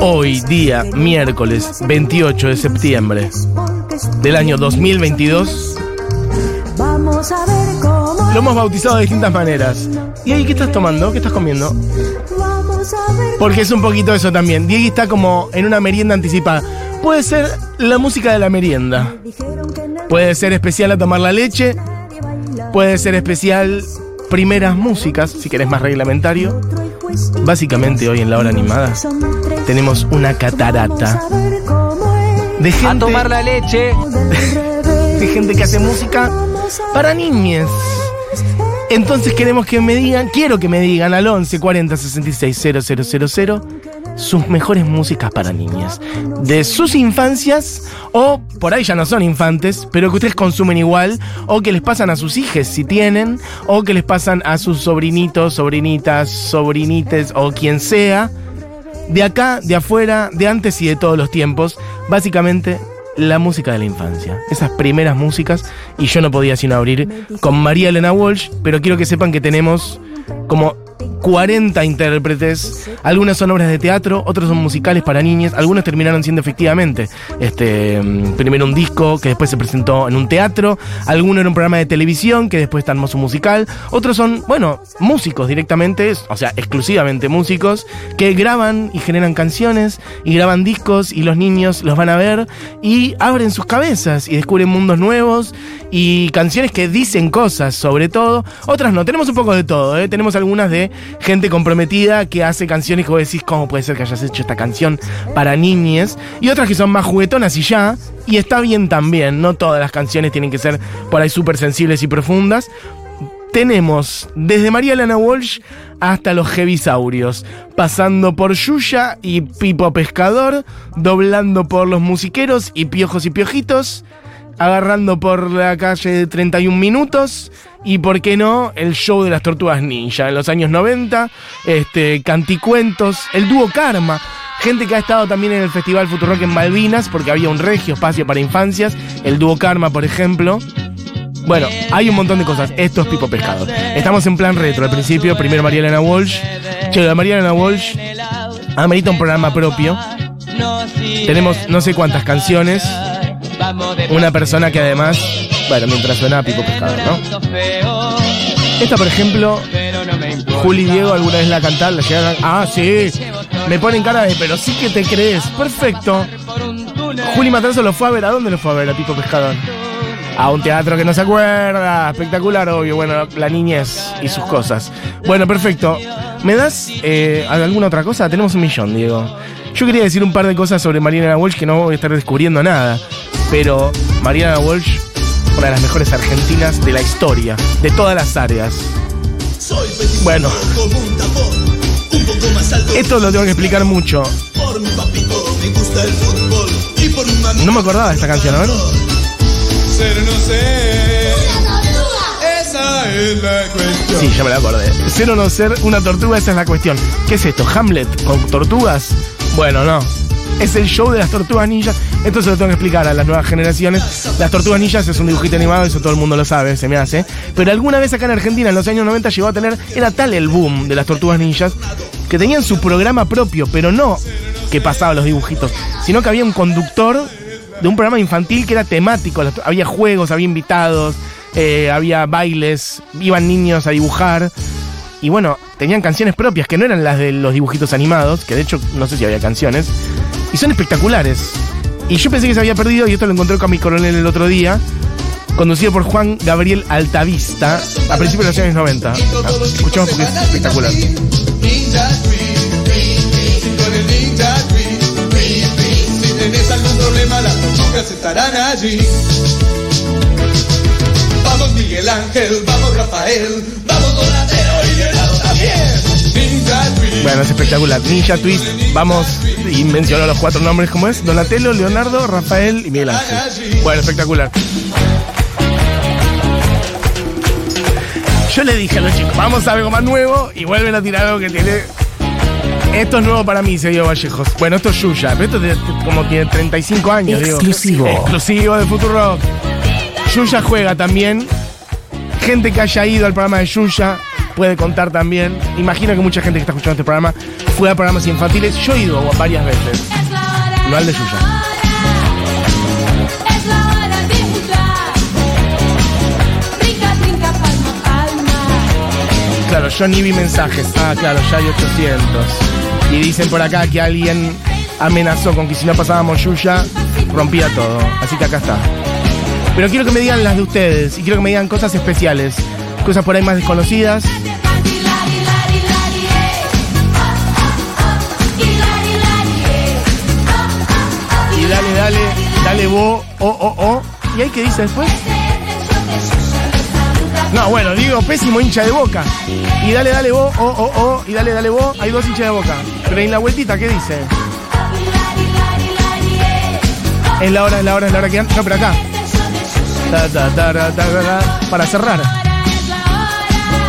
Hoy, día miércoles 28 de septiembre del año 2022, Vamos a ver cómo lo hemos bautizado de distintas maneras. ¿Y ahí qué estás tomando? ¿Qué estás comiendo? Porque es un poquito eso también. Diego está como en una merienda anticipada. Puede ser la música de la merienda. Puede ser especial a tomar la leche. Puede ser especial primeras músicas, si querés más reglamentario. Básicamente hoy en la hora animada tenemos una catarata a de A gente, tomar la leche. de gente que hace música a para niñes. Entonces queremos que me digan, quiero que me digan al 11 40 66 000 sus mejores músicas para niñas. De sus infancias, o por ahí ya no son infantes, pero que ustedes consumen igual, o que les pasan a sus hijas si tienen, o que les pasan a sus sobrinitos, sobrinitas, sobrinites, o quien sea. De acá, de afuera, de antes y de todos los tiempos. Básicamente, la música de la infancia. Esas primeras músicas. Y yo no podía sino abrir con María Elena Walsh, pero quiero que sepan que tenemos como 40 intérpretes. Algunas son obras de teatro, otros son musicales para niñas. Algunos terminaron siendo efectivamente este, mm, primero un disco que después se presentó en un teatro. Alguno era un programa de televisión que después está hermoso musical. Otros son, bueno, músicos directamente, o sea, exclusivamente músicos que graban y generan canciones y graban discos y los niños los van a ver y abren sus cabezas y descubren mundos nuevos y canciones que dicen cosas sobre todo. Otras no, tenemos un poco de todo, ¿eh? tenemos algunas de gente comprometida que hace canciones que vos decís, ¿cómo puede ser que hayas hecho esta canción para niñes? Y otras que son más juguetonas y ya, y está bien también, no todas las canciones tienen que ser por ahí súper sensibles y profundas. Tenemos desde María Elena Walsh hasta los Jevisaurios, pasando por Yuya y Pipo Pescador, doblando por los musiqueros y piojos y piojitos, agarrando por la calle de 31 minutos y, por qué no, el show de las tortugas ninja en los años 90, este, canticuentos, el dúo Karma. Gente que ha estado también en el Festival Futurock en Malvinas, porque había un regio espacio para infancias, el dúo Karma, por ejemplo. Bueno, hay un montón de cosas. Esto es Pipo Pescado. Estamos en plan retro. Al principio, primero María Elena Walsh. Che, la María Elena Walsh amerita un programa propio. Tenemos no sé cuántas canciones. Una persona que además, bueno, mientras suena Pipo Pescado, ¿no? Esta, por ejemplo, Juli Diego alguna vez la cantaron, la. Ah, sí. Me ponen cara de, pero sí que te crees. Perfecto. Juli Matanzo lo fue a ver. ¿A dónde lo fue a ver a Pipo Pescador? A un teatro que no se acuerda. Espectacular, obvio. Bueno, la niñez y sus cosas. Bueno, perfecto. ¿Me das eh, alguna otra cosa? Tenemos un millón, Diego. Yo quería decir un par de cosas sobre Mariana Walsh que no voy a estar descubriendo nada. Pero Mariana Walsh, una de las mejores argentinas de la historia, de todas las áreas. Bueno, esto lo tengo que explicar mucho. No me acordaba de esta canción, a ver. Sí, ya me la acordé. Ser o no ser una tortuga, esa es la cuestión. ¿Qué es esto? ¿Hamlet con tortugas? Bueno, no. Es el show de las tortugas ninjas. Esto se lo tengo que explicar a las nuevas generaciones. Las tortugas ninjas es un dibujito animado, eso todo el mundo lo sabe, se me hace. Pero alguna vez acá en Argentina, en los años 90, llegó a tener. Era tal el boom de las tortugas ninjas que tenían su programa propio, pero no que pasaba los dibujitos, sino que había un conductor de un programa infantil que era temático. Había juegos, había invitados, eh, había bailes, iban niños a dibujar. Y bueno, tenían canciones propias que no eran las de los dibujitos animados, que de hecho no sé si había canciones. Y son espectaculares. Y yo pensé que se había perdido, y esto lo encontré con mi coronel el otro día, conducido por Juan Gabriel Altavista, a principios de los años 90. Ah, Escuchamos porque es espectacular. Tenés algún problema, las tortugas estarán allí. Vamos Miguel Ángel, vamos Rafael, vamos Donatello y Leonardo también. Bueno, es espectacular. Ninja Twist, vamos, y mencionó los cuatro nombres, ¿cómo es? Donatello, Leonardo, Rafael y Miguel Ángel. Bueno, espectacular. Yo le dije a los chicos, vamos a algo más nuevo y vuelven a tirar algo que tiene. Esto es nuevo para mí, se dio Vallejos. Bueno, esto es Yuya, pero esto tiene- como tiene 35 años, digo. Exclusivo. Exclusivo de Futuro Yuya juega también. Gente que haya ido al programa de Yuya puede contar también. Imagino que mucha gente que está escuchando este programa fue a programas infantiles. Yo he ido varias veces. No al de palma. Claro, yo ni vi mensajes. Ah, claro, ya hay 800. Y dicen por acá que alguien amenazó con que si no pasábamos Yuya, rompía todo. Así que acá está. Pero quiero que me digan las de ustedes y quiero que me digan cosas especiales. Cosas por ahí más desconocidas. Dale vos, o, o, o. ¿Y ahí qué dice después? No, bueno, digo, pésimo hincha de boca. Y dale, dale vos, o, o, o. Y dale, dale vos. Hay dos hinchas de boca. Pero en la vueltita, ¿qué dice? Es la hora, es la hora, es la hora que... No, pero acá. Para cerrar.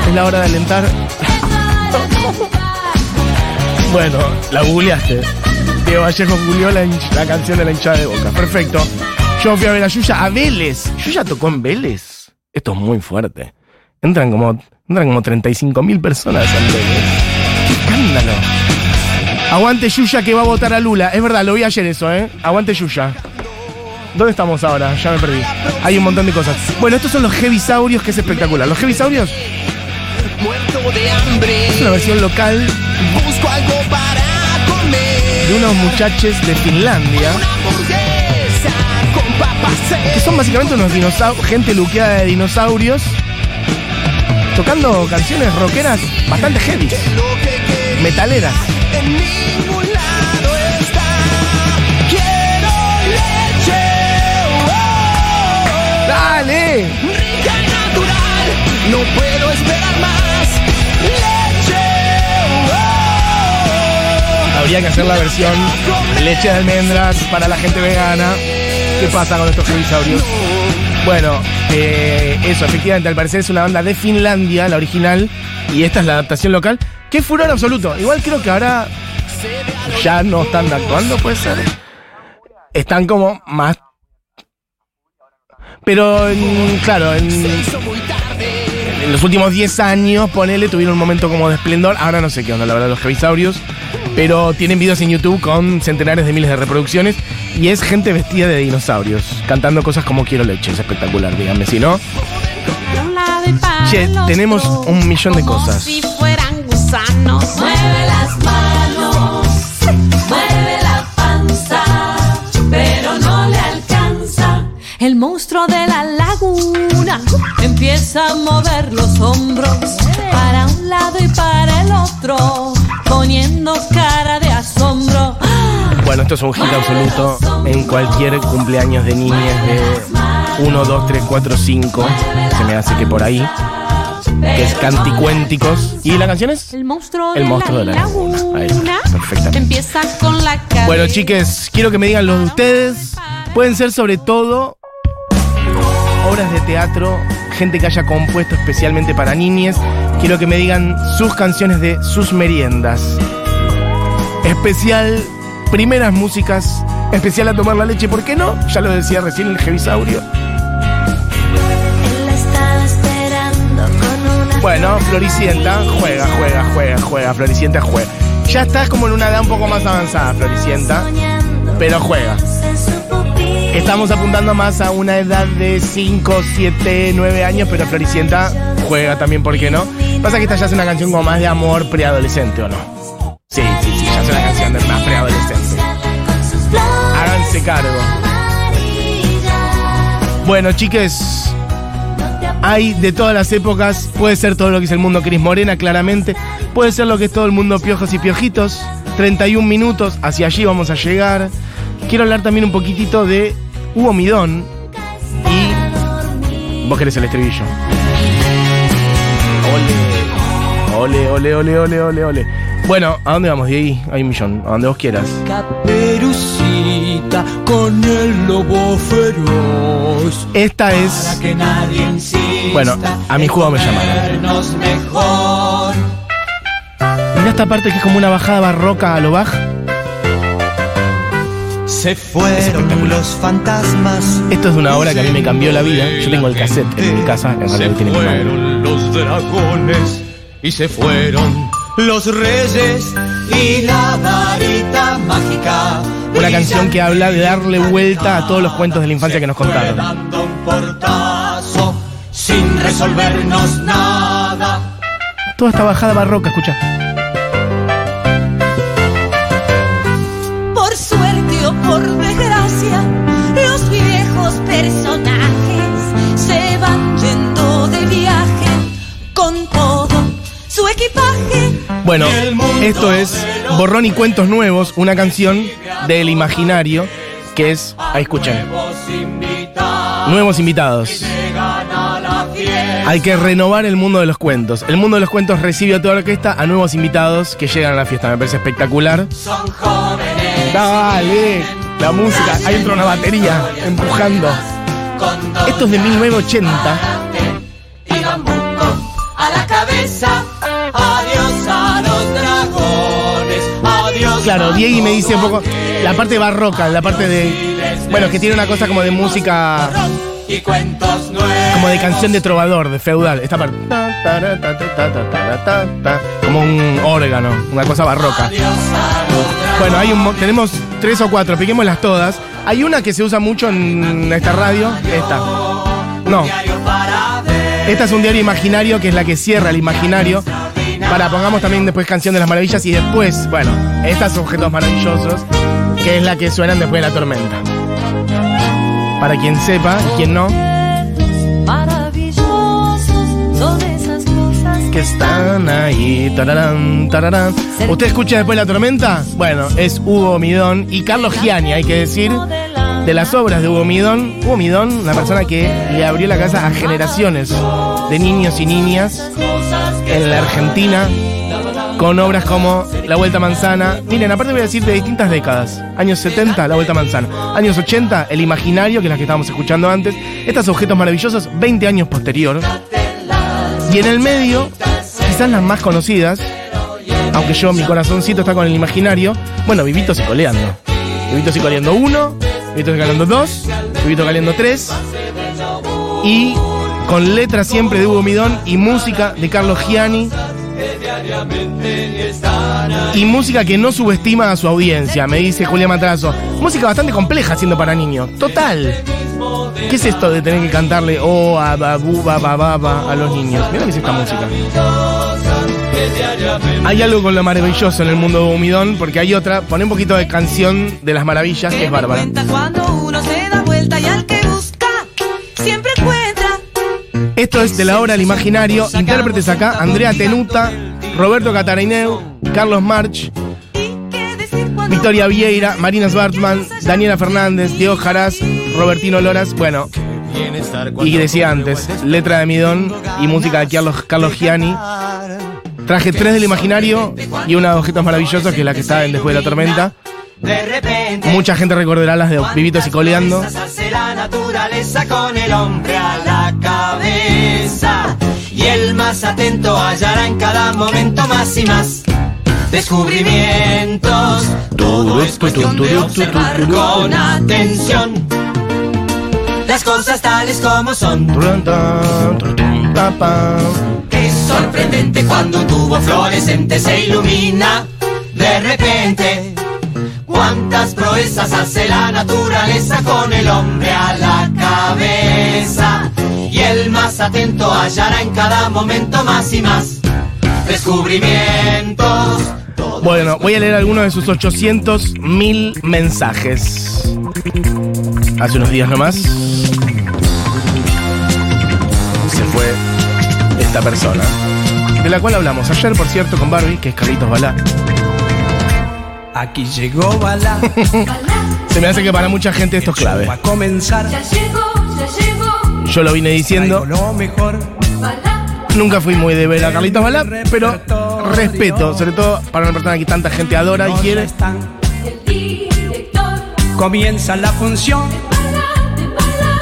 Es la hora de alentar. Bueno, la googleaste. Vallejo googleó la, canción de la hinchada de boca. Perfecto. Yo fui a ver a Yuya a Vélez. ¿Yuya tocó en Vélez? Esto es muy fuerte. Entran como, entran como 35 mil personas en Vélez. ¡Qué escándalo! Aguante Yuya que va a votar a Lula. Es verdad, lo vi ayer eso, ¿eh? Aguante Yuya. ¿Dónde estamos ahora? Ya me perdí. Hay un montón de cosas. Bueno, estos son los Heavisaurios, que es espectacular. Los Heavisaurios Muerto de hambre. es una versión local Busco algo para comer. De unos muchachos de Finlandia. Que son básicamente unos dinosaurios, gente luqueada de dinosaurios, tocando canciones rockeras bastante heavy, metaleras. ¡Dale! No puedo esperar más. Oh, Habría que hacer la versión leche de almendras para la gente vegana. ¿Qué pasa con estos dinosaurios? Bueno, eh, eso, efectivamente, al parecer es una banda de Finlandia, la original, y esta es la adaptación local. ¡Qué furor absoluto! Igual creo que ahora ya no están actuando, puede ser. Están como más. Pero, en- claro, en, en los últimos 10 años, ponele, tuvieron un momento como de esplendor. Ahora no sé qué onda, la verdad, los Javisaurios. Pero tienen videos en YouTube con centenares de miles de reproducciones. Y es gente vestida de dinosaurios, cantando cosas como quiero leche. Es espectacular, díganme si no. Che, tenemos un millón de cosas. Si fueran gusanos. Mueve las manos, mueve la panza, pero no le alcanza. El monstruo de la laguna empieza a mover los hombros esto es un hit absoluto en cualquier cumpleaños de niñas de 1, 2, 3, 4, 5. Se me hace que por ahí. Que es Canticuénticos. ¿Y la canción es? El monstruo, El monstruo de la laguna. Ahí está, perfectamente. empieza con la cara. Bueno, chiques, quiero que me digan los de ustedes. Pueden ser sobre todo obras de teatro, gente que haya compuesto especialmente para niñes. Quiero que me digan sus canciones de sus meriendas. Especial, primeras músicas, especial a tomar la leche, ¿por qué no? Ya lo decía recién el una Bueno, Floricienta, juega, juega, juega, juega, Floricienta juega. Ya estás como en una edad un poco más avanzada, Floricienta, pero juega. Estamos apuntando más a una edad de 5, 7, 9 años, pero Floricienta juega también, ¿por qué no? Pasa que esta ya es una canción como más de amor preadolescente, ¿o no? Sí, sí, sí, ya es una canción de más preadolescente. Háganse cargo. Bueno, chiques, hay de todas las épocas. Puede ser todo lo que es el mundo Cris Morena, claramente. Puede ser lo que es todo el mundo Piojos y Piojitos. 31 minutos, hacia allí vamos a llegar. Quiero hablar también un poquitito de Hugo Midón y Vos querés el estribillo. Ole, ole, ole, ole, ole, ole. Bueno, ¿a dónde vamos ahí? Hay un millón, a donde vos quieras. Caperucita con el lobo feroz. Esta es. que nadie insista. Bueno, a mi juego me llamaron. Mejor. Mira esta parte que es como una bajada barroca a lo baj. Se fueron los fantasmas. Esto es de una obra que a mí me cambió la vida. Yo tengo el cassette en mi casa, en realidad tiene mi madre. fueron los dragones. y se fueron los reyes y la varita mágica. Una canción que habla de darle vuelta a todos los cuentos de la infancia que nos contaron. Dando un portazo sin resolvernos nada. Toda esta bajada barroca, escucha. Bueno, esto es Borrón y Cuentos Nuevos, una canción del imaginario que es. Ahí escuchen. Nuevos invitados. Hay que renovar el mundo de los cuentos. El mundo de los cuentos recibe a toda la orquesta a nuevos invitados que llegan a la fiesta. Me parece espectacular. Dale, la música. Ahí entra una batería empujando. Esto es de 1980. y bambuco a la cabeza. Claro, Diego me dice un poco la parte barroca, la parte de. Bueno, que tiene una cosa como de música. Como de canción de trovador, de feudal. Esta parte. Como un órgano, una cosa barroca. Bueno, hay un, tenemos tres o cuatro, piquémoslas todas. Hay una que se usa mucho en esta radio, esta. No. Esta es un diario imaginario que es la que cierra el imaginario. Para pongamos también después Canción de las Maravillas y después, bueno, estas objetos maravillosos, que es la que suenan después de la tormenta. Para quien sepa, y quien no, que están ahí. tararán, tararán. ¿Usted escucha después de la tormenta? Bueno, es Hugo Midón y Carlos Gianni, hay que decir, de las obras de Hugo Midón. Hugo Midón, una persona que le abrió la casa a generaciones de niños y niñas en la Argentina con obras como La Vuelta Manzana. Miren, aparte voy a decir de distintas décadas. Años 70, La Vuelta Manzana. Años 80, El Imaginario, que es la que estábamos escuchando antes. Estos objetos maravillosos, 20 años posterior. Y en el medio, quizás las más conocidas, aunque yo, mi corazoncito está con el imaginario. Bueno, Vivitos y Coleando. Vivitos y Coleando 1, Vivitos y Coleando 2, Vivitos y Coleando 3. Y con letra siempre de Hugo Midón y música de Carlos Gianni. Y música que no subestima a su audiencia, me dice Julián Matrazo. Música bastante compleja siendo para niños. Total. ¿Qué es esto de tener que cantarle oh, a, ba, bu, ba, ba, ba, ba a los niños? Mira que es esta música. Hay algo con lo maravilloso en el mundo de Humidón, porque hay otra, pone un poquito de canción de las maravillas, que es bárbara. Esto es de la obra El Imaginario, intérpretes acá, Andrea Tenuta, Roberto Catarineu, Carlos March, ¿Y qué decir cuando Victoria Vieira, Marina Svartman, Daniela Fernández, Diego Jaraz, Robertino Loras, bueno, y decía antes, letra de Midón y música de Carlos, Carlos Gianni. Traje tres del imaginario y una de objetos maravillosos, que es la que está en Después de la Tormenta. De repente, Mucha gente recordará las de Vivitos y Coleando. la naturaleza con el hombre a la cabeza. Y el más atento hallará en cada momento más y más descubrimientos. Todo es cuestión de observar con atención las cosas tales como son. Es sorprendente cuando un tubo fluorescente se ilumina de repente. Cuántas proezas hace la naturaleza con el hombre a la cabeza. Y el más atento hallará en cada momento más y más descubrimientos. Bueno, voy a leer algunos de sus 800 mil mensajes. Hace unos días nomás. Se fue esta persona. De la cual hablamos ayer, por cierto, con Barbie, que es Carlitos Balá. Aquí llegó Bala. Se me hace que para mucha gente esto es clave. Va a comenzar. ya llegó, ya llegó, Yo lo vine diciendo. lo mejor. Nunca fui muy de ver a Carlitos Balá, pero respeto, sobre todo para una persona que tanta gente adora y quiere. Comienza la función bala, de bala,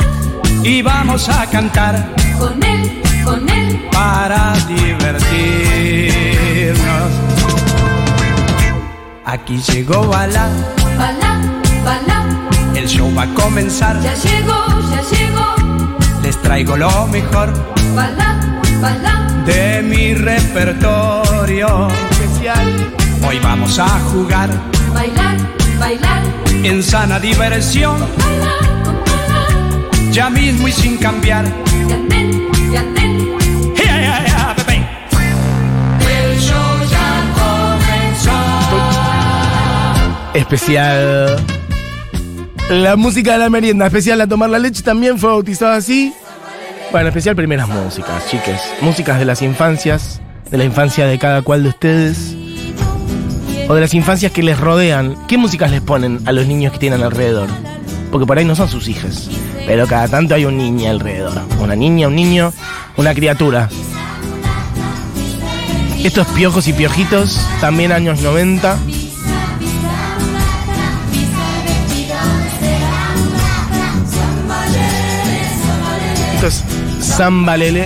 y vamos a cantar con él, con él, para divertirnos. Aquí llegó Bala. bala, bala, El show va a comenzar. ya llegó, ya llegó, Les traigo lo mejor bala, bala, de mi repertorio. Especial. Hoy vamos a jugar Bailar, bailar, en sana diversión, bailar, ya mismo y sin cambiar. yandén, yandén. ¡Ya, Especial. La música de la merienda, especial a tomar la leche, también fue bautizado así. Bueno, especial primeras músicas, chiques. Músicas de las infancias, de la infancia de cada cual de ustedes. O de las infancias que les rodean. ¿Qué músicas les ponen a los niños que tienen alrededor? Porque por ahí no son sus hijas. Pero cada tanto hay un niño alrededor. Una niña, un niño, una criatura. Estos piojos y piojitos, también años 90. Esto es Samba Lele.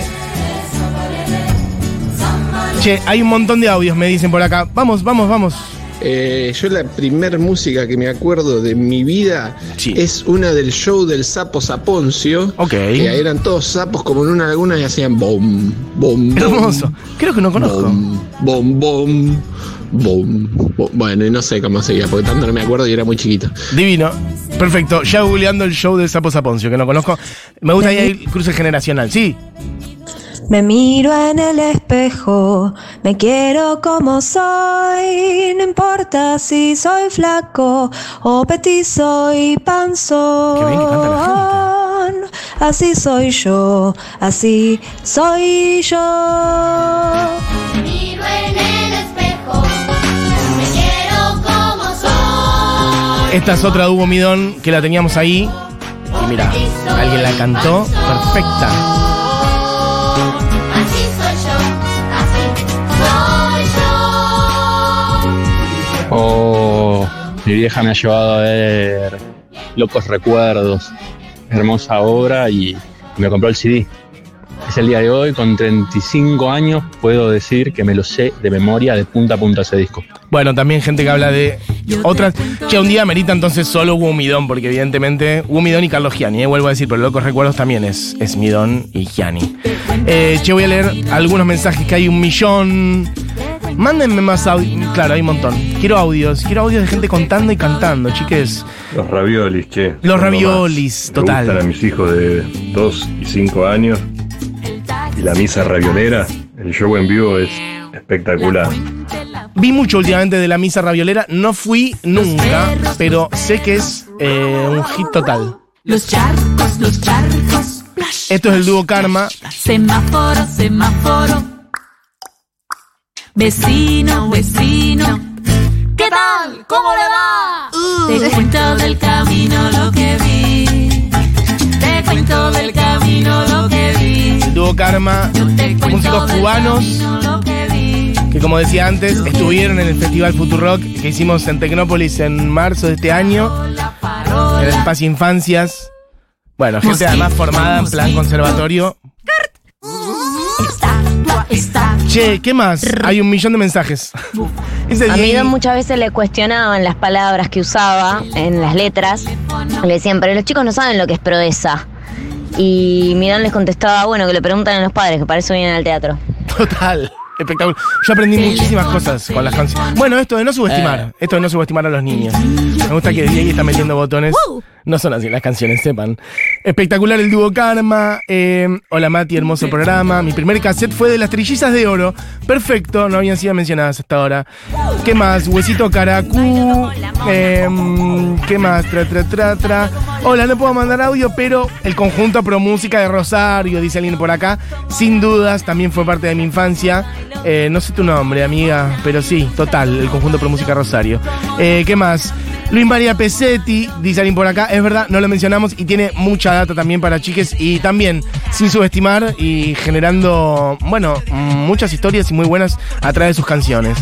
Che, hay un montón de audios, me dicen por acá. Vamos, vamos, vamos. Eh, yo la primer música que me acuerdo de mi vida Sí. es una del show del sapo Saponcio. Ok. Que eran todos sapos como en una laguna y hacían bom, bom, bom. Hermoso. Creo que no conozco. Bom, bom, bom, bom, bom. Bueno, y no sé cómo seguía, porque tanto no me acuerdo y era muy chiquito. Divino. Perfecto. Ya googleando el show de Sapo Saponcio, que no conozco. Me gusta ahí el cruce generacional. Sí. Me miro en el espejo, me quiero como soy, no importa si soy flaco o petizo y panzón. Qué bien que canta Así soy yo, así soy yo. Miro en el espejo, Esta es otra de Hugo Midón que la teníamos ahí. Y mira, alguien la cantó perfecta. Así soy yo, así soy yo. Oh, mi vieja me ha llevado a ver Locos Recuerdos, hermosa obra y me compró el CD. Es el día de hoy, con 35 años, puedo decir que me lo sé de memoria de punta a punta ese disco. Bueno, también gente que habla de otras. Che, un día merita entonces solo Hugo Midón, porque evidentemente Hugo Midón y Carlos Gianni, eh, vuelvo a decir, pero Locos Recuerdos también es, es Midón y Gianni. Eh, che, voy a leer algunos mensajes que hay un millón. Mándenme más audios. Claro, hay un montón. Quiero audios. Quiero audios de gente contando y cantando, chiques. Los raviolis, che. Los raviolis, total. Me gustan a mis hijos de 2 y 5 años. Y la misa raviolera, el show en vivo es espectacular. Vi mucho últimamente de la misa raviolera. No fui nunca, pero sé que es eh, un hit total. Los charcos, los charcos. Plash, Esto es el dúo Karma. Semáforo, semáforo. Vecino, vecino. ¿Qué tal? ¿Cómo le va? Te cuento del camino lo que vi. Te cuento del camino Karma. Músicos cubanos. que como decía antes, estuvieron en el Festival Futurock que hicimos en Tecnópolis en marzo de este año, en el. Espacio Infancias. Bueno, gente Mosquito, además formada en plan conservatorio. Che, ¿qué más? Hay un millón de mensajes. A Midón muchas veces le cuestionaban las palabras que usaba en las letras. Le decían, pero los chicos no saben lo que es proeza. Y Midón les contestaba, bueno, que le preguntan a los padres, que para eso vienen al teatro. Total. Espectacular. Yo aprendí muchísimas cosas con las canciones. Bueno, esto de no subestimar. Esto de no subestimar a los niños. Me gusta que Diego está metiendo botones. No son así las canciones, sepan. Espectacular el dúo Karma. eh, hola Mati, hermoso programa. Mi primer cassette fue de las trillizas de oro. Perfecto, no habían sido mencionadas hasta ahora. ¿Qué más? Huesito Caracú. eh, ¿Qué más? Tra, tra, tra, tra. Hola, no puedo mandar audio, pero el conjunto Pro Música de Rosario, dice alguien por acá. Sin dudas, también fue parte de mi infancia. Eh, no sé tu nombre, amiga, pero sí, total, el conjunto Pro Música Rosario. Eh, ¿Qué más? Luis María Pesetti, dice por acá. Es verdad, no lo mencionamos y tiene mucha data también para chiques y también sin subestimar y generando, bueno, muchas historias y muy buenas a través de sus canciones.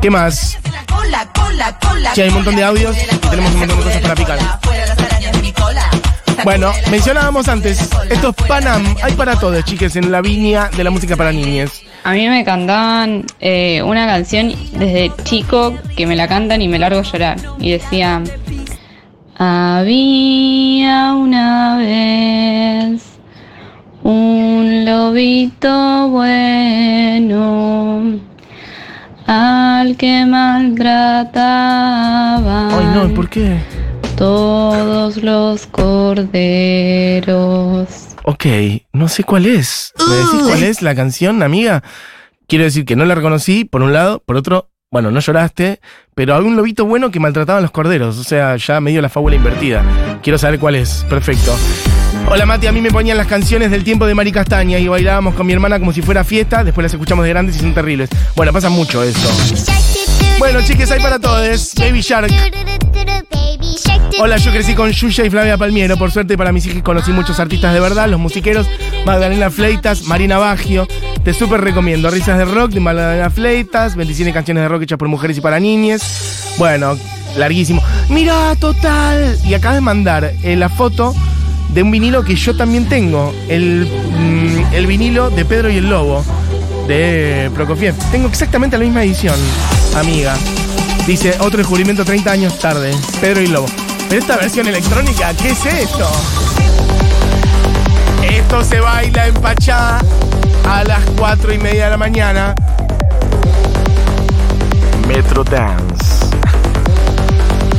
¿Qué más? Sí, hay un montón de audios y tenemos un montón de cosas para picar. Bueno, mencionábamos antes, estos Panam, hay para todos, chiques, en la viña de la música para niñas. A mí me cantaban eh, una canción desde chico que me la cantan y me largo a llorar. Y decía, había una vez un un lobito bueno al que maltrataba Ay, no, ¿por qué? todos los corderos. Ok, no sé cuál es. ¿Me decís cuál es la canción, amiga? Quiero decir que no la reconocí, por un lado, por otro, bueno, no lloraste, pero había un lobito bueno que maltrataba a los corderos, o sea, ya me dio la fábula invertida. Quiero saber cuál es, perfecto. Hola Mati, a mí me ponían las canciones del tiempo de Mari Castaña y bailábamos con mi hermana como si fuera fiesta, después las escuchamos de grandes y son terribles. Bueno, pasa mucho eso. Bueno, chiques, hay para todos. Baby Shark. Hola, yo crecí con Yuya y Flavia Palmiero. Por suerte para mis hijos conocí muchos artistas de verdad, los musiqueros, Magdalena Fleitas, Marina Baggio. Te súper recomiendo. Risas de rock de Magdalena Fleitas, 27 canciones de rock hechas por mujeres y para niñas. Bueno, larguísimo. Mira, total. Y acabas de mandar eh, la foto de un vinilo que yo también tengo. El, mm, el vinilo de Pedro y el Lobo, de Prokofiev. Tengo exactamente la misma edición, amiga. Dice, otro descubrimiento 30 años tarde. Pedro y Lobo. Pero esta versión electrónica, ¿qué es esto? Esto se baila en Pachá a las 4 y media de la mañana. Metro Dance.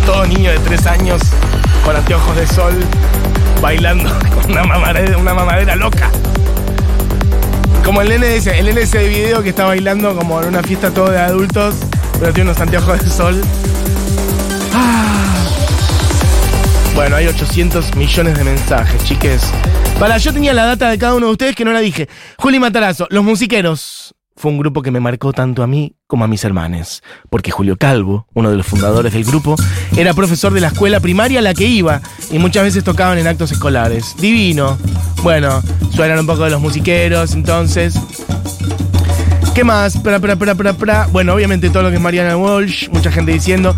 Todo niño de 3 años con anteojos de sol bailando con una mamadera, una mamadera loca. Como el nene ese, el nene ese de video que está bailando como en una fiesta todo de adultos, pero tiene unos anteojos de sol. Ah. Bueno, hay 800 millones de mensajes, chiques. Para, yo tenía la data de cada uno de ustedes que no la dije. Juli Matarazo, Los Musiqueros. Fue un grupo que me marcó tanto a mí como a mis hermanes. Porque Julio Calvo, uno de los fundadores del grupo, era profesor de la escuela primaria a la que iba y muchas veces tocaban en actos escolares. Divino. Bueno, suenan un poco de los musiqueros, entonces. ¿Qué más? Pra, pra, pra. Bueno, obviamente todo lo que es Mariana Walsh, mucha gente diciendo.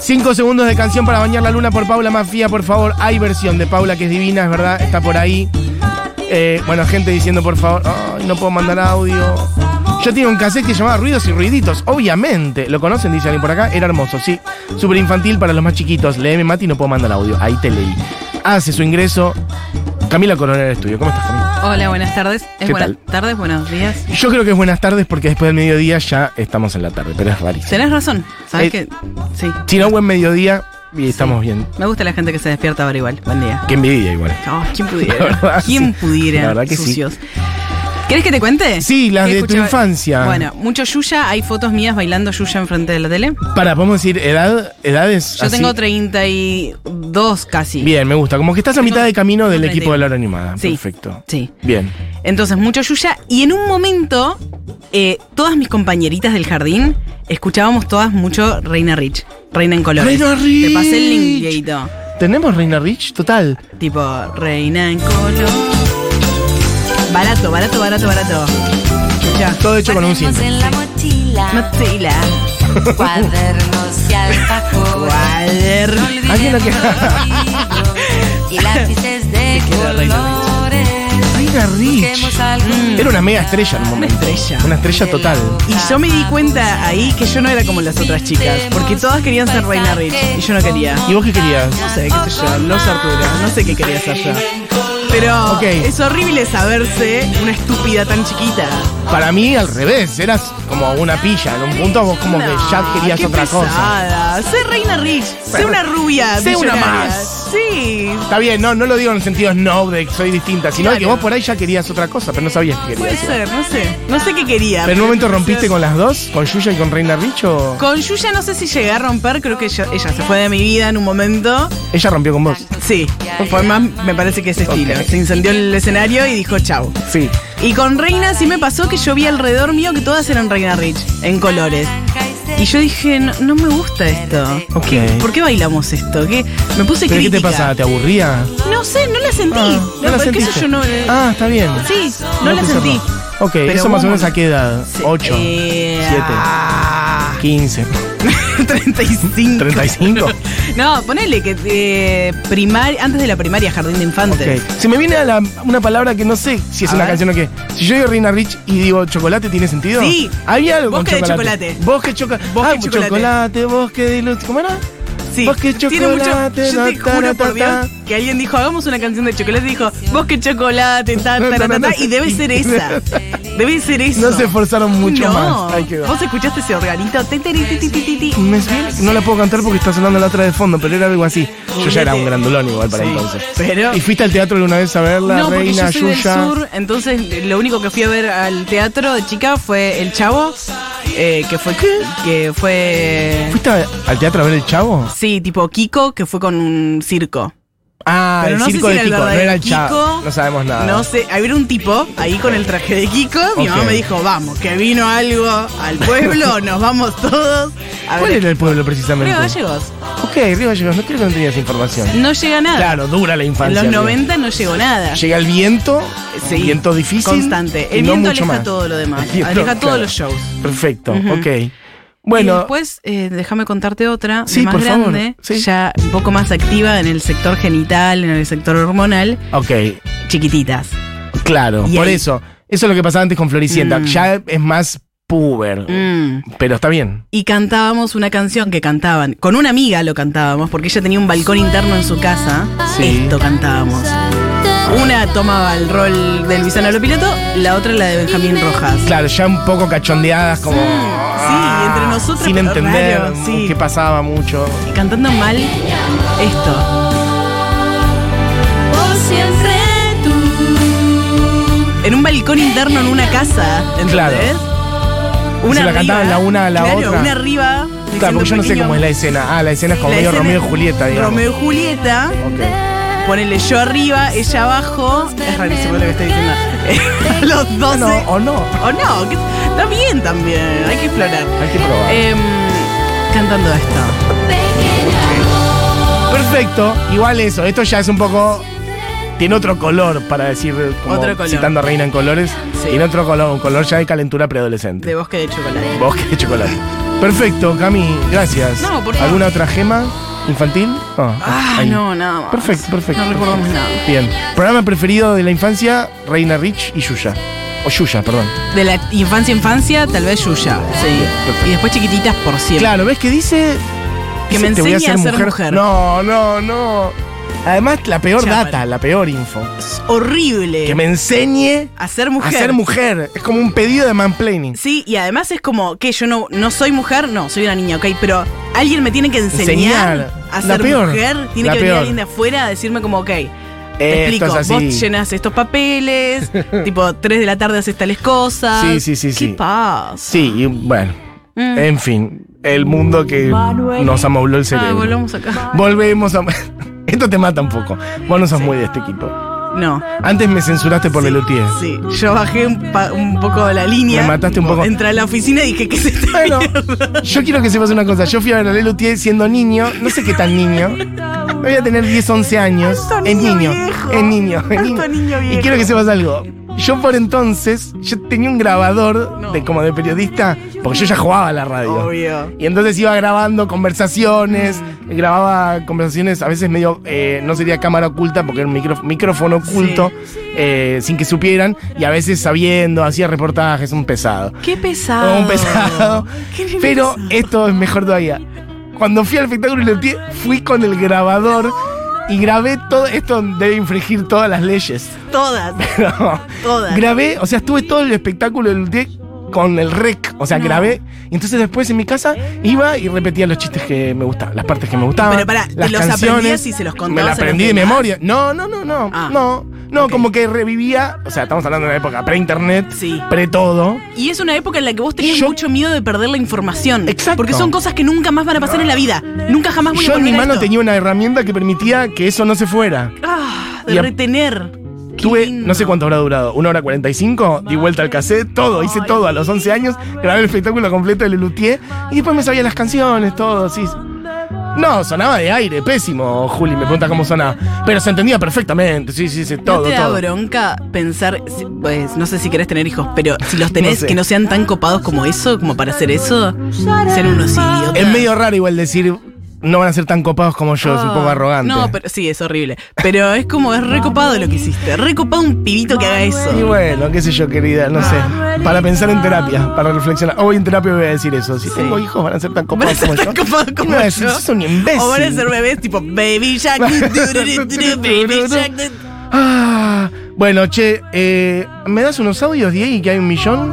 Cinco segundos de canción para bañar la luna por Paula Mafia, por favor. Hay versión de Paula que es divina, es verdad, está por ahí. Eh, bueno, gente diciendo por favor, "Ay, no puedo mandar audio. Yo tenía un cassette que llamaba Ruidos y Ruiditos, obviamente. ¿Lo conocen? Dice alguien por acá. Era hermoso, sí. Súper infantil para los más chiquitos. Léeme, Mati, no puedo mandar audio. Ahí te leí. Hace su ingreso Camila Coronel del estudio. ¿Cómo estás, Camila? Hola, buenas tardes. ¿Es ¿Qué buenas tal? tardes, buenos días? Yo creo que es buenas tardes porque después del mediodía ya estamos en la tarde, pero es rarísimo. Tenés razón. ¿Sabes Eh, qué? Sí. Si no, buen mediodía y estamos bien. Me gusta la gente que se despierta ahora igual. Buen día. Qué envidia igual. Oh, ¿Quién La pudiera? verdad, ¿Quién sí. pudiera? La verdad que sí. ¿Querés que te cuente? Sí, las ¿Qué de tu infancia. Bueno, mucho Yuya. Hay fotos mías bailando Yuya enfrente de la tele. Para, podemos decir edad, edades. Yo así? tengo 32 casi. Bien, me gusta. Como que estás a mitad de camino del equipo de la hora 31. animada. Sí. Perfecto. Sí. Bien. Entonces, mucho Yuya. Y en un momento, eh, todas mis compañeritas del jardín escuchábamos todas mucho Reina Rich. Reina en colores. Reina Te pasé el link, Rich. Dieguito. ¿Tenemos Reina Rich? Total. Tipo, Reina en color. Barato, barato, barato, barato. Ya. Todo hecho con un cinto. en la mochila. Mochila. Cuadernos y alfajores. Cuaderno. No olviden Alguien lo que- y lápices de colores. Reina Rich. Algún Era una mega estrella en un momento. Una estrella. Una estrella total. Y yo me di cuenta ahí que yo no era como las otras chicas. Porque todas querían ser Reina Rich. Y yo no quería. ¿Y vos qué querías? No sé, qué sé yo, los Arturo, no sé qué quería hacer yo. Pero es horrible saberse una estúpida tan chiquita. Para mí, al revés. Eras como una pilla. En un punto vos como que ya querías qué otra cosa. Sé Reina Rich, sé una rubia. Sé una más. Sí. Está bien, no, no lo digo en el sentido snob de que soy distinta, sino que vos por ahí ya querías otra cosa, pero no sabías que Puede querías. ser, no sé. No sé qué quería. ¿Pero en un momento rompiste con las dos? ¿Con Yuya y con Reina Rich o...? Con Yuya no sé si llegué a romper, creo que ella se fue de mi vida en un momento. Ella rompió con vos. Sí, fue más, me parece que ese estilo. Ok. Se incendió el escenario y dijo chau. Sí. Y con Reina sí me pasó que yo vi alrededor mío que todas eran Reina Rich, en colores. Y yo dije, no, no me gusta esto. Ok. ¿Por qué bailamos esto? ¿Qué? Me puse ¿Pero qué te pasaba? ¿Te aburría? No sé, no la sentí. Ah, no la sé sentiste. yo, no- Ah, está bien. Sí, no, la sentí. Ok, Pero eso más o menos a qué edad? Sí, ¿8? eh, 7. ah, 15. 35. 35. No, ponele que eh, primaria, antes de la primaria, jardín de infantes. Ok. Se me viene a la- una palabra que no sé si es A una ver. canción o qué. Si yo digo Reina Rich y digo chocolate, ¿tiene sentido? Sí. Había algo Bosque con de chocolate. chocolate. Bosque, choca Bosque ah, de chocolate. chocolate, bosque de luz. ¿Cómo era? Sí, Bosque tiene mucho. chocolate, Yo te ta, juro ta, por Dios ta. que alguien dijo, hagamos una canción de chocolate y dijo, bosque chocolate, ta, ta, ta, ta, ta", y debe ser esa. Debe ser eso. No se esforzaron mucho no. más. Ahí quedó. Vos escuchaste ese organito. Ti, ti, ti, ti, ti, ti, ti. Me no la puedo cantar porque está sonando la otra de fondo, pero era algo así. Yo ya era un grandulón igual para Sí, entonces. pero- ¿Y fuiste al teatro alguna vez a verla, No, porque Reina, yo soy del Yuya? sur, entonces lo único que fui a ver al teatro de chica fue El Chavo, eh, que fue que fue ¿Fuiste a- al teatro a ver el chavo? sí, tipo Kiko, que fue con un circo. Ah, Pero el no sé circo si de Kiko, no era el. Kiko. No sabemos nada. No sé, había un tipo ahí con el traje de Kiko. Mi mamá me dijo, vamos, que vino algo al pueblo, nos vamos todos. A ¿Cuál ver, era el pueblo precisamente? Río Gallegos. Ok, Río Gallegos, no creo que no tenías información. No llega nada. Claro, dura la en infancia. los Río. 90 no llegó nada. Llega el viento, Sí. viento difícil. Constante. El no viento aleja más. todo lo demás. Viento, aleja todos los shows. Perfecto, Ujú. ok. Y Bueno, después, eh, déjame contarte otra, Sí, más por favor. grande, Sí. ya un poco más activa en el sector genital, en el sector hormonal, ok, chiquititas. claro, Y por ahí- eso. Eso es lo que pasaba antes con Floricienta. Mm. Ya es más puber. Mm. Pero está bien. Y cantábamos una canción que cantaban, con una amiga lo cantábamos, porque ella tenía un balcón interno en su casa. Sí. Esto cantábamos. Una tomaba el rol de Luisana Lopilato, la otra la de Benjamín Rojas. Claro, ya un poco cachondeadas, como. Sí, entre nosotros. Sin entender raro, sí. qué pasaba mucho. Y cantando mal esto. Por siempre tú. En un balcón interno en una casa, ¿entendés? Claro. Se la cantaban la una a la claro, otra. una arriba. Claro, porque yo no sé pequeño- cómo es la escena. Ah, la escena es como La medio escena- Romeo y Julieta, digamos. Romeo y Julieta. Ok. Ponele yo arriba, ella abajo. Es rarísimo lo que estoy diciendo. Los dos. No, o no. O no, que está bien también. Hay que explorar. Hay que probar. Em, cantando esto. Perfecto. Igual eso. Esto ya es un poco. Tiene otro color para decir, como Otro color. citando a Reina en colores. Sí. Tiene otro color, un color ya de calentura preadolescente. De bosque de chocolate. Bosque de chocolate. Perfecto, Cami, gracias. No, por favor. ¿Alguna otra gema infantil? No, Ah, ahí. no, nada más. Perfecto, perfecto. No recordamos nada. Bien. Programa preferido de la infancia, Reina Rich y Yuya. O Yuya, perdón. De la infancia infancia, tal vez Yuya. Sí. Y después chiquititas por siempre. Claro, ¿ves que dice? Que dice, me "Te voy enseñe a ser mujer". No, no, no. Además, la peor data, la peor info. Es horrible. Que me enseñe a ser a mujer. ser mujer. Es como un pedido de mansplaining. Sí, y además es como que yo no, no soy mujer, no, soy una niña, ok, pero alguien me tiene que enseñar, Enseñar. a La ser peor. mujer, tiene La que venir peor. alguien de afuera a decirme como, ok, te Esto explico, es así. vos llenas estos papeles, tipo 3 de la tarde haces tales cosas. Sí, sí, sí, ¿Qué sí. pasa? Sí, y bueno. Mm. En fin, el mundo que nos amobló el Ah, cerebro. volvemos acá. Volvemos a. Esto te mata un poco. Vos no sos muy de este equipo. No. Antes me censuraste por Lelutier. Sí, yo bajé un, pa- un poco la línea. Me mataste un poco. Entré a la oficina y dije, ¿qué es esta Bueno, mierda? yo quiero que sepas una cosa. Yo fui a ver a Lelutier siendo niño. No sé qué tan niño. Voy a tener 10, 11 años. Alto Es niño. Es niño. es Alto niño. Y quiero que sepas algo. Yo por entonces, yo tenía un grabador de como de periodista, porque yo ya jugaba a la radio. Obvio. Y entonces iba grabando conversaciones, grababa conversaciones a veces medio, eh, no sería cámara oculta porque era un micro- micrófono oculto, eh, sin que supieran, y a veces sabiendo, hacía reportajes, un pesado. Qué pesado. Un pesado. Qué Pero esto es mejor todavía. Cuando fui al espectáculo Lelutier, fui con el grabador y grabé todo. Esto debe infringir todas las leyes. Todas. Pero Todas. grabé, o sea, estuve todo el espectáculo del Lelutier con el rec. O sea, No. grabé. Y entonces después en mi casa iba y repetía los chistes que me gustaban, las partes que me gustaban. Pero pará, ¿te las los canciones. aprendías y se los Me contabas la a los aprendí de memoria. No, no, no, no. Ah. No, no, como que revivía. O sea, estamos hablando de una época pre-internet, Sí. pre-todo. Y es una época en la que vos tenías Yo- mucho miedo de perder la información. Exacto. Porque son cosas que nunca más van a pasar en la vida. Nunca jamás voy a Yo en mi mano esto. tenía una herramienta que permitía que eso no se fuera. Ah, de Y retener. Tuve, no sé cuánto habrá durado, una hora 45, di vuelta al cassette, todo, hice todo a los 11 años, grabé el espectáculo completo de Lelutier y después me sabía las canciones, todo, sí. No, sonaba de aire, pésimo, Juli, me pregunta cómo sonaba. Pero se entendía perfectamente, sí, sí, sí, todo, ¿No te da todo. bronca pensar, si- pues no sé si querés tener hijos, pero si los tenés, No sé. que no sean tan copados como eso, como para hacer eso, sean unos idiotas? Es medio raro igual decir, no van a ser tan copados como yo, es un poco Ah, arrogante. No, pero sí, es horrible. Pero es como, es recopado lo que hiciste. Recopado un pibito que haga eso. Y bueno, qué sé yo, querida, no sé. Para pensar en terapia, para reflexionar. Hoy en terapia voy a decir eso. Si tengo hijos, van a ser tan copados como tan yo. copados como No, yo. sos un imbécil. O van a ser bebés tipo Baby du, Baby du. Ah, bueno, che, eh, ¿me das unos audios, Diego, que hay un millón?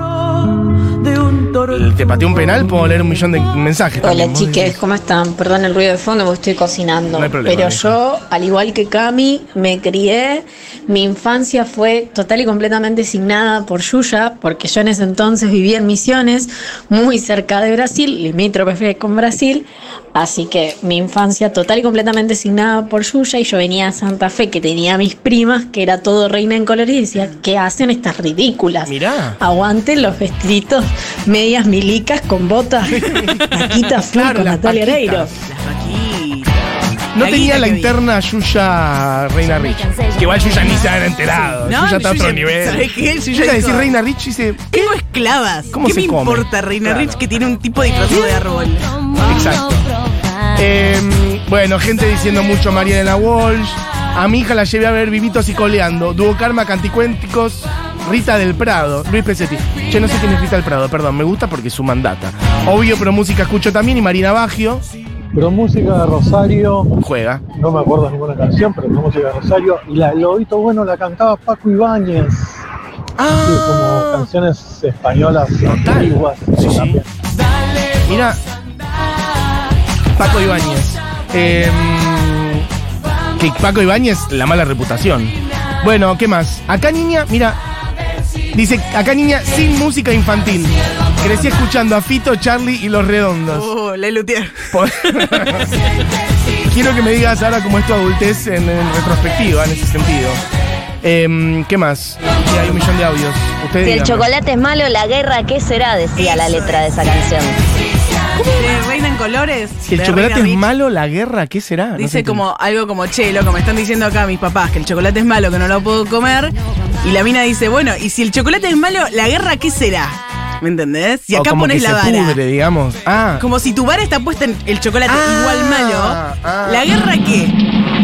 Te pateé un penal, puedo leer un millón de mensajes. Hola también. chiques, ¿cómo están? Perdón el ruido de fondo porque estoy cocinando. No hay problema, pero yo, al igual que Cami, me crié. Mi infancia fue total y completamente signada por Yuya, porque yo en ese entonces vivía en Misiones, muy cerca de Brasil, limítrofe con Brasil. Así que mi infancia total y completamente signada por Yuya y yo venía a Santa Fe que tenía a mis primas, que era todo reina en colores y decía, ¿qué hacen estas ridículas? Mirá. Aguanten los vestiditos medias milicas con botas, paquitas full Claro, con Natalia paquitas. No La tenía la interna Yuya Reina Rich. Que igual Yuya ni se había enterado. No, Yuya está a otro nivel. ¿sabés qué? Yuya dijo, Reina Rich dice. Tengo esclavas. ¿Cómo ¿Qué se me come? importa, Reina Claro. Rich, que tiene un tipo disfrazado de árbol? Exacto. Eh, bueno, gente diciendo mucho Mariana Walsh. A mi hija la llevé a ver Vivitos y Coleando. Dúo Karma, Canticuénticos, Rita del Prado. Luis Pesetti. Che, no sé quién es Rita del Prado, perdón. Me gusta porque es su mandata. Obvio, pero música escucho también. Y Marina Baggio Pero música de Rosario, juega. no me acuerdo ninguna canción, pero música de Rosario. Y la, lobito bueno la cantaba Paco Ibáñez. Ah, Sí, como canciones españolas antiguas. Mira. Paco Ibáñez. Eh, que Paco Ibáñez, la mala reputación. Bueno, ¿qué más? Acá niña, mira. Dice, acá niña sin música infantil. Crecí escuchando a Fito, Charlie y Los Redondos. Oh, la Lutier. Quiero que me digas ahora cómo es tu adultez en, en retrospectiva, en ese sentido. Em, ¿Qué más? Sí, hay un millón de audios. Ustedes Si el chocolate es malo, la guerra, ¿qué será? Decía la letra de esa canción. De Reina en Colores. Si el chocolate Reina es malo, la guerra, ¿qué será? No Dice sé. como algo como, che, loco, me están diciendo acá mis papás que el chocolate es malo, que no lo puedo comer. Y la mina dice, bueno, y si el chocolate es malo, ¿la guerra qué será? ¿Me entendés? Si O acá como pones que la se vara. pudre, digamos. Ah. Como si tu vara está puesta en el chocolate Ah, igual malo. ah. ¿La guerra qué?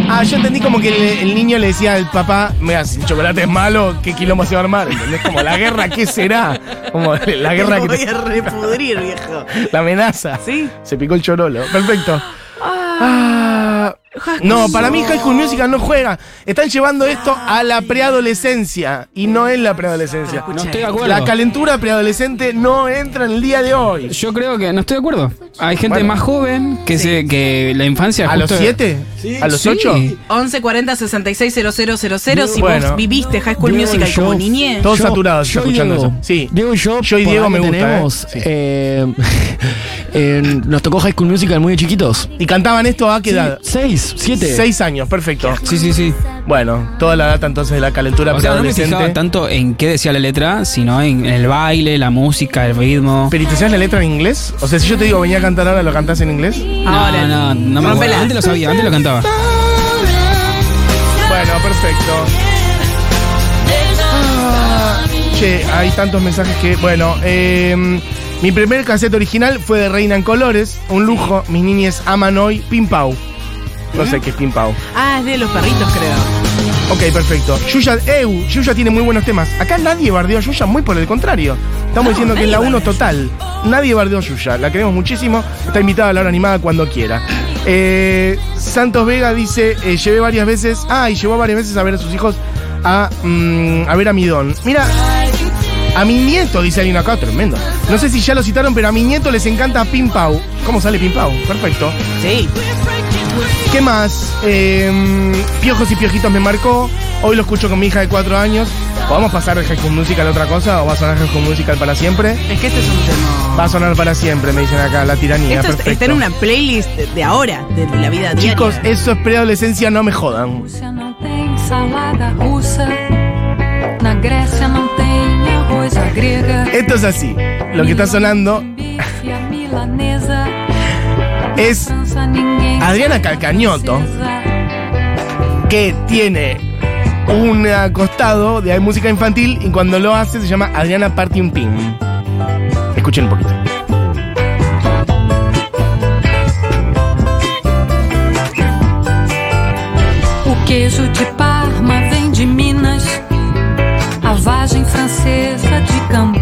Ah, yo entendí como que el, el niño le decía al papá, mira, si el chocolate es malo, ¿qué quilombo se va a armar? ¿Entendés? Como la guerra, ¿qué será? Como la guerra que voy te- a repudrir, viejo. La amenaza. ¿Sí? Se picó el chorolo. Perfecto. Ah, no, para mí High School Musical no juega. Están llevando esto a la preadolescencia. Y no es la preadolescencia. No estoy de acuerdo. La calentura preadolescente no entra en el día de hoy. Yo creo que no estoy de acuerdo. Hay gente Bueno. más joven que se que la infancia ¿A los justo- 7? ¿A los Sí. 8? 11 40 66 000 si Bueno. vos viviste High School Diego Musical yo- como niñez. Todos Yo- saturados yo y escuchando Diego. eso. Sí. Diego y yo, Yo y Diego me gusta, tenemos, ¿eh? Sí. eh, eh, nos tocó High School Musical muy chiquitos. ¿Y cantaban esto a qué Sí, edad? Seis, siete. Seis años, perfecto. Sí, sí, sí. Bueno, toda la data entonces de la calentura O sea, no me fijaba preadolescente. tanto en qué decía la letra, sino en, el baile, la música, el ritmo. ¿Pero y te sabes la letra en inglés? O sea, si yo te digo venía a cantar ahora, ¿lo cantás en inglés? No, no, no, no me acuerdo. Antes lo sabía, antes lo cantaba. Bueno, perfecto. Ah, che, hay tantos mensajes que. Bueno, eh, mi primer cassette original fue de Reina en Colores, un lujo. Mis niñes aman hoy Pim Pau. No sé qué es Pim Pau. Ah, es de los perritos, creo. Ok, perfecto. Yuya, Eu, Yuya tiene muy buenos temas. Acá nadie bardeó a Yuya, muy por el contrario. Estamos diciendo que es la nadie 1 bardeó total. Nadie bardeó a Yuya, la queremos muchísimo. Está invitada a la hora animada cuando quiera. Eh, Santos Vega dice, eh, llevé varias veces, ah, y llevó varias veces a ver a sus hijos a, mm, a ver a mi don. Mira, a mi nieto, dice alguien acá, tremendo. No sé si ya lo citaron, pero a mi nieto les encanta Pim Pau. ¿Cómo sale Pim Pau? Perfecto. Sí. ¿Qué más? Eh, Piojos y Piojitos me marcó. Hoy lo escucho con mi hija de cuatro años. ¿Podemos pasar de High School Musical a otra cosa o va a sonar High School Musical para siempre? Es que este es un tema. Va a sonar para siempre, me dicen acá, la tiranía. Esto es- está en una playlist de, ahora, de, la vida diaria. Chicos, eso es preadolescencia, no me jodan. não tem salada russa. Na Grécia não tem. Esto es así. Lo que está sonando es Adriana Calcañoto, que tiene un acostado de música infantil y cuando lo hace se llama Adriana Parting Pin Escuchen un poquito. de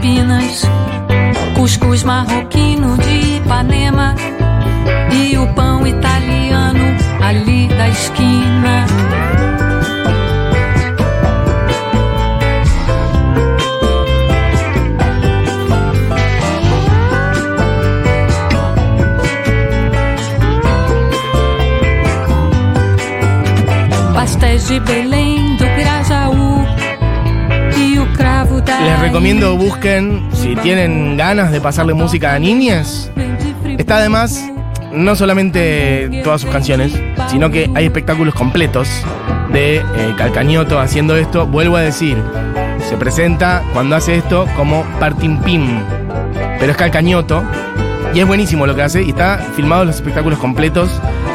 Campinas, cuscuz marroquino de Ipanema e o pão italiano ali da esquina. Pastéis de Belém recomiendo busquen, si tienen ganas de pasarle música a niñas, está además no solamente todas sus canciones, sino que hay espectáculos completos de eh, Calcañoto haciendo esto. Vuelvo a decir, se presenta cuando hace esto como Partim Pim, pero es Calcañoto y es buenísimo lo que hace y está filmado los espectáculos completos.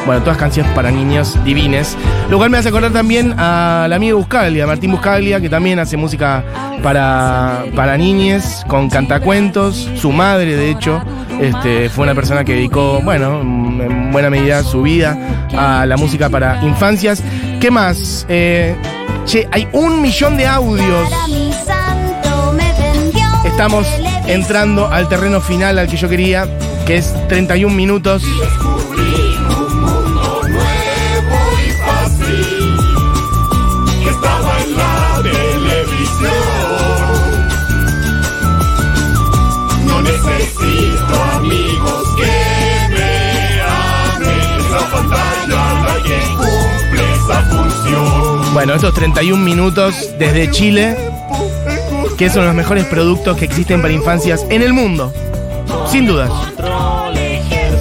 Bueno, todas canciones para niños divines. Lo cual me hace acordar también al amigo Buscaglia, Martín Buscaglia, que también hace música para, para niñes, con cantacuentos. Su madre, de hecho, este, fue una persona que dedicó, bueno, en buena medida su vida a la música para infancias. ¿Qué más? Eh, che, hay un millón de audios. Estamos entrando al terreno final al que yo quería, que es 31 minutos. Bueno, estos 31 minutos desde Chile, que son los mejores productos que existen para infancias en el mundo. Sin dudas.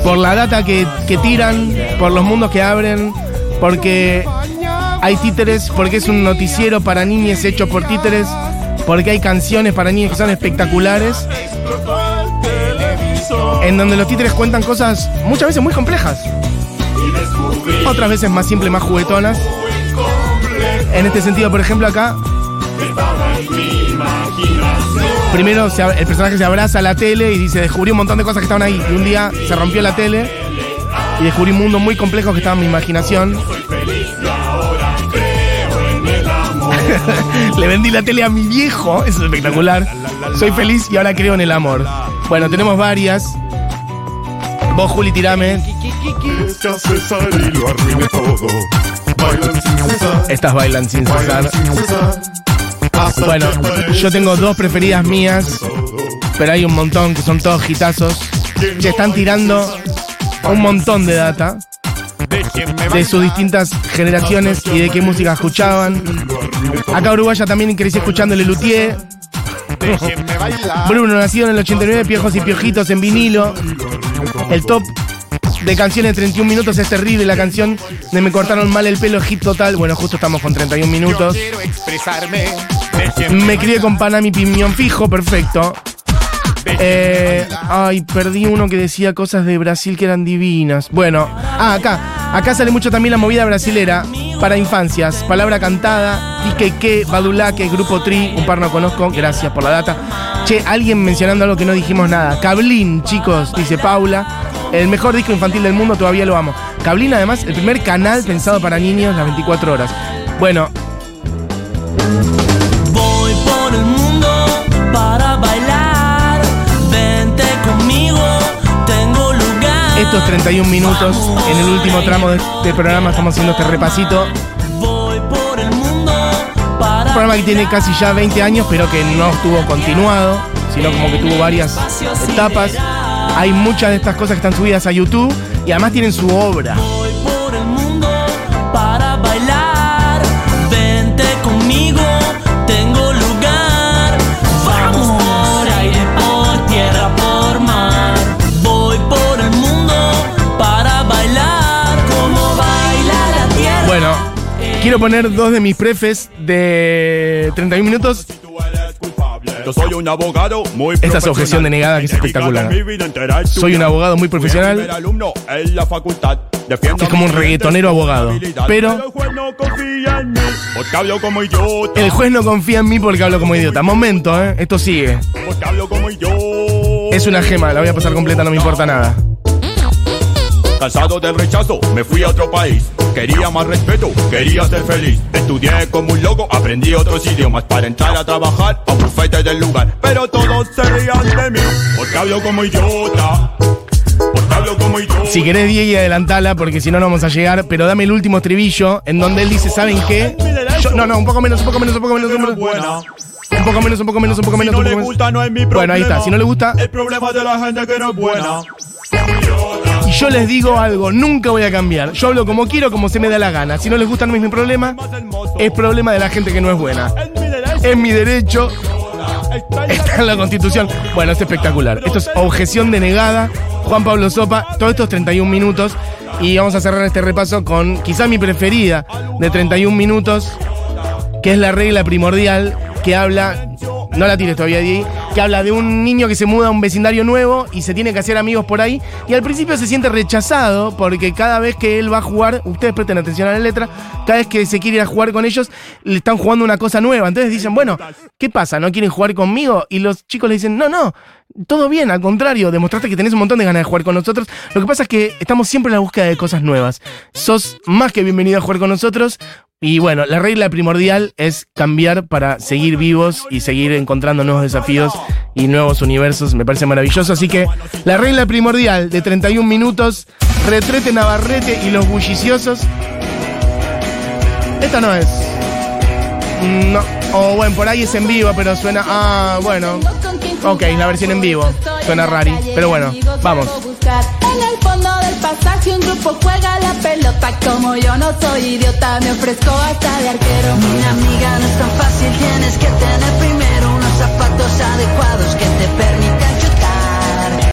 Por la data que, que tiran, por los mundos que abren, porque hay títeres, porque es un noticiero para niñas hecho por títeres, porque hay canciones para niños que son espectaculares, en donde los títeres cuentan cosas muchas veces muy complejas, otras veces más simples, más juguetonas. En este sentido, por ejemplo, acá, primero el personaje se abraza a la tele y dice, descubrí un montón de cosas que estaban ahí. Y un día se rompió la tele y descubrí un mundo muy complejo que estaba en mi imaginación. Le vendí la tele a mi viejo, eso es espectacular. Soy feliz y ahora creo en el amor. Bueno, tenemos varias. Vos, Juli, tirame. Arruine todo. Estas bailan sin cesar. Bueno, yo tengo dos preferidas mías, pero hay un montón que son todos hitazos. Se están tirando un montón de data de sus distintas generaciones y de qué música escuchaban. Acá Uruguaya también crecí escuchando Le Luthier. Bruno, nacido en el 89, Piojos y Piojitos en vinilo. El top de canciones de 31 minutos es terrible. La canción de Me cortaron mal el pelo, hit total. Bueno, justo estamos con 31 minutos. Me crié con Panami Piñón Fijo, perfecto. Eh, ay, perdí uno que decía cosas de Brasil que eran divinas. Bueno, ah, acá. Acá sale mucho también la movida brasilera para infancias. Palabra cantada, Iqueque, Badulaque, Grupo Tri, un par no conozco, gracias por la data. Che, alguien mencionando algo que no dijimos nada. Cablín, chicos, dice Paula. El mejor disco infantil del mundo, todavía lo amo. Cablín, además, el primer canal pensado para niños las 24 horas. Bueno, Voy por el mundo para bailar. Vente conmigo, tengo lugar. estos 31 minutos, en el último tramo de este programa, estamos haciendo este repasito. Un programa que tiene casi ya 20 años, pero que no estuvo continuado, sino como que tuvo varias etapas. Hay muchas de estas cosas que están subidas a YouTube y además tienen su obra. Quiero poner dos de mis prefes de 31 minutos. Yo soy un abogado muy Esta es objeción denegada que es espectacular. Soy un abogado muy profesional. es como un reggaetonero abogado. Pero El juez no confía en mí, porque hablo como idiota. Momento, ¿eh? Esto sigue. Es una gema, la voy a pasar completa, no me importa nada. Cansado del rechazo, me fui a otro país. Quería más respeto, quería ser feliz. Estudié como un loco, aprendí otros idiomas para entrar a trabajar a un bufete del lugar. Pero todos se reían de mí, porque hablo como idiota. Porque hablo como idiota. Si querés, Diego, adelantala, porque si no, no vamos a llegar. Pero dame el último estribillo, en donde él dice, ¿saben qué? Yo- no, no, un poco menos, un poco menos, un poco menos, un poco menos. Un poco menos, un poco menos, un poco menos, Si no le menos. gusta, no es mi problema. Bueno, ahí está. Si no le gusta, El problema de la gente que no es buena. Yo les digo algo, nunca voy a cambiar. Yo hablo como quiero, como se me da la gana. Si no les gusta no es mi problema, es problema de la gente que no es buena. Es mi derecho. Está en la constitución. Bueno, es espectacular. Esto es objeción denegada. Juan Pablo Sopa, todos estos 31 minutos. Y vamos a cerrar este repaso con quizá mi preferida de 31 minutos, que es la regla primordial que habla, no la tires todavía, Di, que habla de un niño que se muda a un vecindario nuevo y se tiene que hacer amigos por ahí. Y al principio se siente rechazado porque cada vez que él va a jugar, ustedes presten atención a la letra, cada vez que se quiere ir a jugar con ellos, le están jugando una cosa nueva. Entonces dicen, bueno, ¿qué pasa? ¿No quieren jugar conmigo? Y los chicos le dicen, no, no. Todo bien, al contrario, demostraste que tenés un montón de ganas de jugar con nosotros. Lo que pasa es que estamos siempre en la búsqueda de cosas nuevas. Sos más que bienvenido a jugar con nosotros. Y bueno, la regla primordial es cambiar para seguir vivos y seguir encontrando nuevos desafíos y nuevos universos. Me parece maravilloso. Así que la regla primordial de 31 minutos, retrete Navarrete y los bulliciosos. Esta no es. No. O bueno, por ahí es en vivo, pero suena. Ah, bueno. Ok, la versión en vivo. Suena rari. Pero bueno, vamos pasar si un grupo juega la pelota? Como yo no soy idiota, me ofrezco hasta de arquero. Mi amiga, no es tan fácil, tienes que tener primero unos zapatos adecuados que te permitan